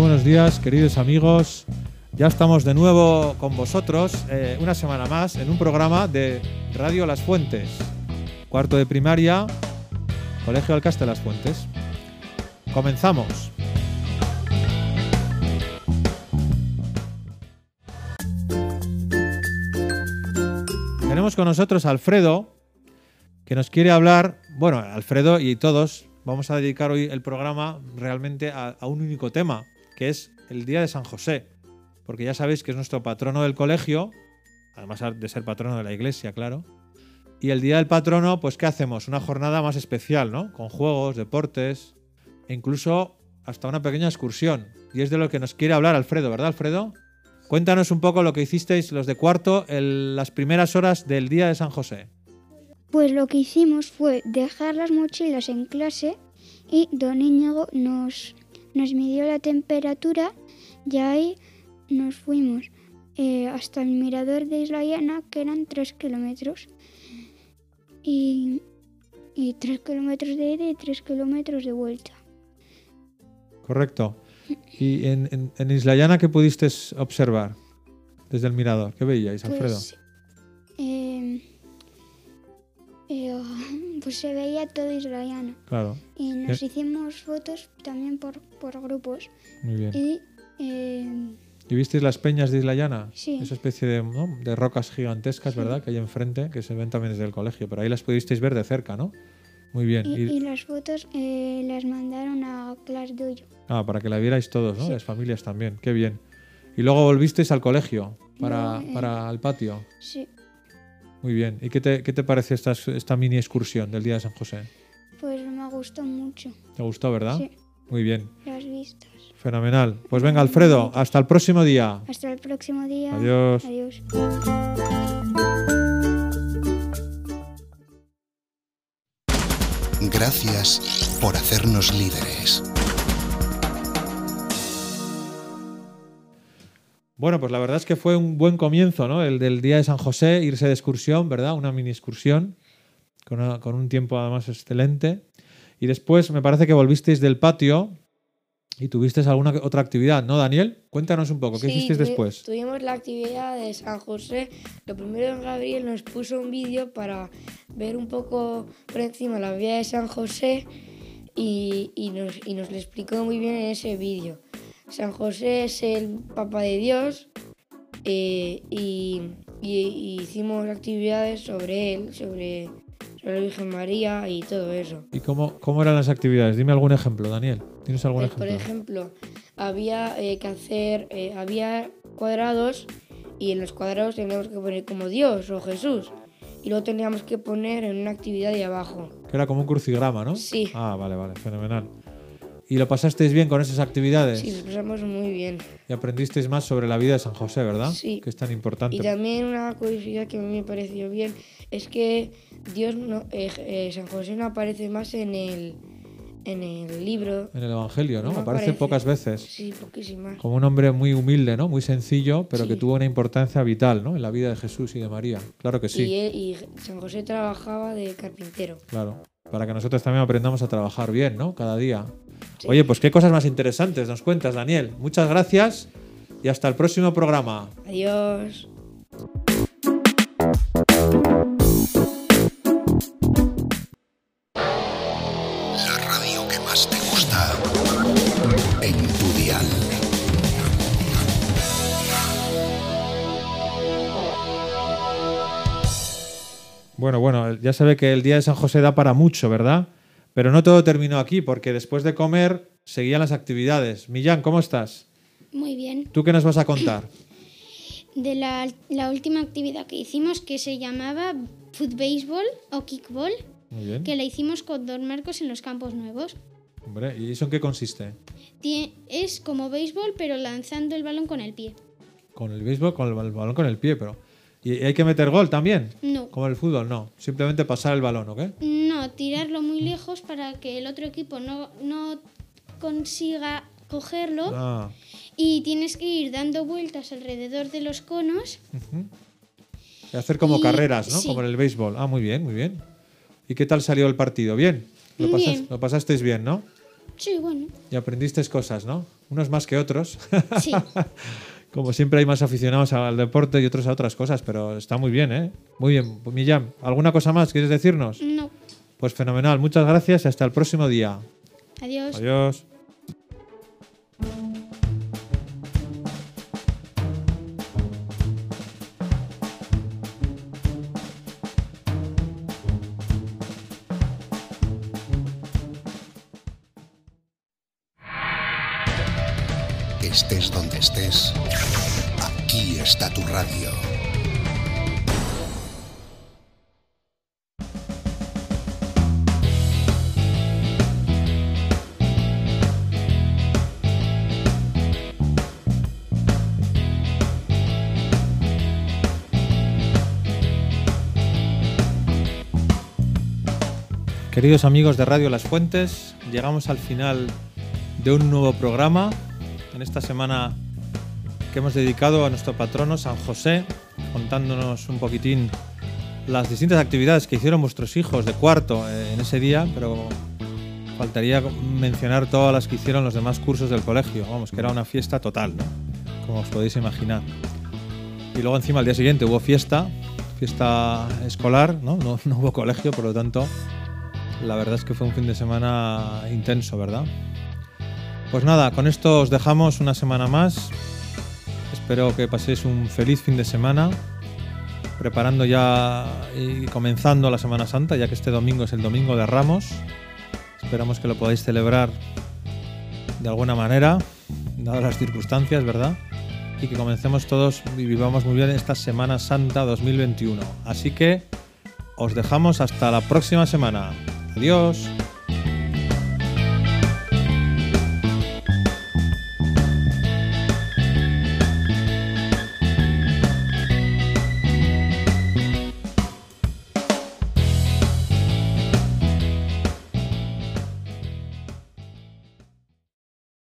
Buenos días, queridos amigos. Ya estamos de nuevo con vosotros, eh, una semana más, en un programa de Radio Las Fuentes. Cuarto de primaria, Colegio Alcaste Las Fuentes. Comenzamos. Tenemos con nosotros a Alfredo, que nos quiere hablar, bueno, Alfredo y todos, vamos a dedicar hoy el programa realmente a un único tema, que es el Día de San José, porque ya sabéis que es nuestro patrono del colegio, además de ser patrono de la iglesia, claro. Y el Día del Patrono, pues ¿qué hacemos? Una jornada más especial, ¿no? Con juegos, deportes e incluso hasta una pequeña excursión. Y es de lo que nos quiere hablar Alfredo, ¿verdad, Alfredo? Cuéntanos un poco lo que hicisteis los de cuarto en las primeras horas del Día de San José. Pues lo que hicimos fue dejar las mochilas en clase y don Íñigo nos, nos midió la temperatura y ahí nos fuimos eh, hasta el mirador de Isla Llana, que eran 3 kilómetros. Y, y 3 kilómetros de ida y 3 kilómetros de vuelta. Correcto. ¿Y en, en, en Isla Llana qué pudiste observar desde el mirador? ¿Qué veíais, Alfredo? Pues, eh, eh, pues se veía todo Isla Llana. Claro. Y nos Eh. hicimos fotos también por, por grupos. Muy bien. Y eh, ¿Y visteis las peñas de Isla Llana? Sí. Esa especie de, ¿no? de rocas gigantescas, ¿verdad? Que hay enfrente, que se ven también desde el colegio. Pero ahí las pudisteis ver de cerca, ¿no? Muy bien. y, Y- y las fotos eh, las mandaron a Clas Doyo. ah, para que la vierais todos, ¿no? Sí. Las familias también. Qué bien. Y luego volvisteis al colegio, para, No, eh. para el patio. Sí. Muy bien. ¿Y qué te, qué te pareció esta, esta mini excursión del Día de San José? Pues me gustó mucho. ¿Te gustó, verdad? Sí, Muy bien. las vistas. Fenomenal. Pues venga, Alfredo, hasta el próximo día. Hasta el próximo día. Adiós. Adiós. Gracias por hacernos líderes. Bueno, pues la verdad es que fue un buen comienzo, ¿no? El del día de San José, irse de excursión, ¿verdad? Una mini excursión, con, una- con un tiempo además excelente. Y después me parece que volvisteis del patio y tuvisteis alguna otra actividad, ¿no, Daniel? Cuéntanos un poco, ¿qué Sí, hicisteis después? Tuvimos la actividad de San José. Lo primero, Gabriel nos puso un vídeo para ver un poco por encima la vida de San José y, y nos, y nos lo explicó muy bien en ese vídeo. San José es el Papa de Dios eh, y, y- y hicimos actividades sobre él, sobre, sobre la Virgen María y todo eso. ¿Y cómo, cómo eran las actividades? Dime algún ejemplo, Daniel. ¿Tienes algún Eh, ejemplo? Por ejemplo, había eh, que hacer, eh, había cuadrados y en los cuadrados teníamos que poner como Dios o Jesús. Y luego teníamos que poner en una actividad de abajo. Que era como un crucigrama, ¿no? Sí. Ah, vale, vale, fenomenal. ¿Y lo pasasteis bien con esas actividades? Sí, lo pasamos muy bien. Y aprendisteis más sobre la vida de San José, ¿verdad? Sí. Que es tan importante. Y también una curiosidad que a mí me pareció bien es que Dios no, eh, eh, San José no aparece más en el, en el libro. En el Evangelio, ¿no? No Aparece aparece. pocas veces. Sí, poquísimas. Como un hombre muy humilde, ¿no? Muy sencillo, pero que Sí. tuvo una importancia vital, ¿no? En la vida de Jesús y de María. Claro que sí, Y, él- y San José trabajaba de carpintero. claro. Para que nosotros también aprendamos a trabajar bien, ¿no? Cada día. Sí. Oye, pues qué cosas más interesantes nos cuentas, Daniel. Muchas gracias y hasta el próximo programa. Adiós. Bueno, bueno, ya sabe que el día de San José da para mucho, ¿verdad? Pero no todo terminó aquí, porque después de comer seguían las actividades. Millán, ¿cómo estás? Muy bien. ¿Tú qué nos vas a contar? De la, la última actividad que hicimos, que se llamaba foot baseball o kickball, Muy bien. que la hicimos con Don Marcos en los campos nuevos. Hombre, ¿y eso en qué consiste? Es como béisbol, pero lanzando el balón con el pie. Con el béisbol, con el bal- balón con el pie, pero. ¿Y hay que meter gol también? No. Como el fútbol, no. Simplemente pasar el balón, ¿o qué? No, tirarlo muy lejos para que el otro equipo no, no consiga cogerlo Ah, y tienes que ir dando vueltas alrededor de los conos. ujú. Y hacer como Y- carreras, ¿no? sí. Como en el béisbol. Ah, muy bien, muy bien. ¿Y qué tal salió el partido? ¿Bien? ¿Lo, Muy pasas- bien. lo pasasteis bien, ¿no? Sí, bueno. Y aprendiste cosas, ¿no? Unos más que otros. Sí. Como siempre hay más aficionados al deporte y otros a otras cosas, pero está muy bien, ¿eh? Muy bien. Millán, ¿alguna cosa más quieres decirnos? No. Pues fenomenal. Muchas gracias y hasta el próximo día. Adiós. Adiós. Estés donde estés, aquí está tu radio. Queridos amigos de Radio Las Fuentes, llegamos al final de un nuevo programa. En esta semana que hemos dedicado a nuestro patrono San José, contándonos un poquitín las distintas actividades que hicieron vuestros hijos de cuarto eh, en ese día, pero faltaría mencionar todas las que hicieron los demás cursos del colegio. Vamos, que era una fiesta total. Como os podéis imaginar. Y luego encima al día siguiente hubo fiesta, fiesta escolar. No, no hubo colegio, por lo tanto, la verdad es que fue un fin de semana intenso, ¿verdad? Pues nada, con esto os dejamos una semana más. Espero que paséis un feliz fin de semana, preparando ya y comenzando la Semana Santa, ya que este domingo es el domingo de Ramos. Esperamos que lo podáis celebrar de alguna manera, dadas las circunstancias, ¿verdad? Y que comencemos todos y vivamos muy bien esta Semana Santa 2021. Así que os dejamos hasta la próxima semana. Adiós.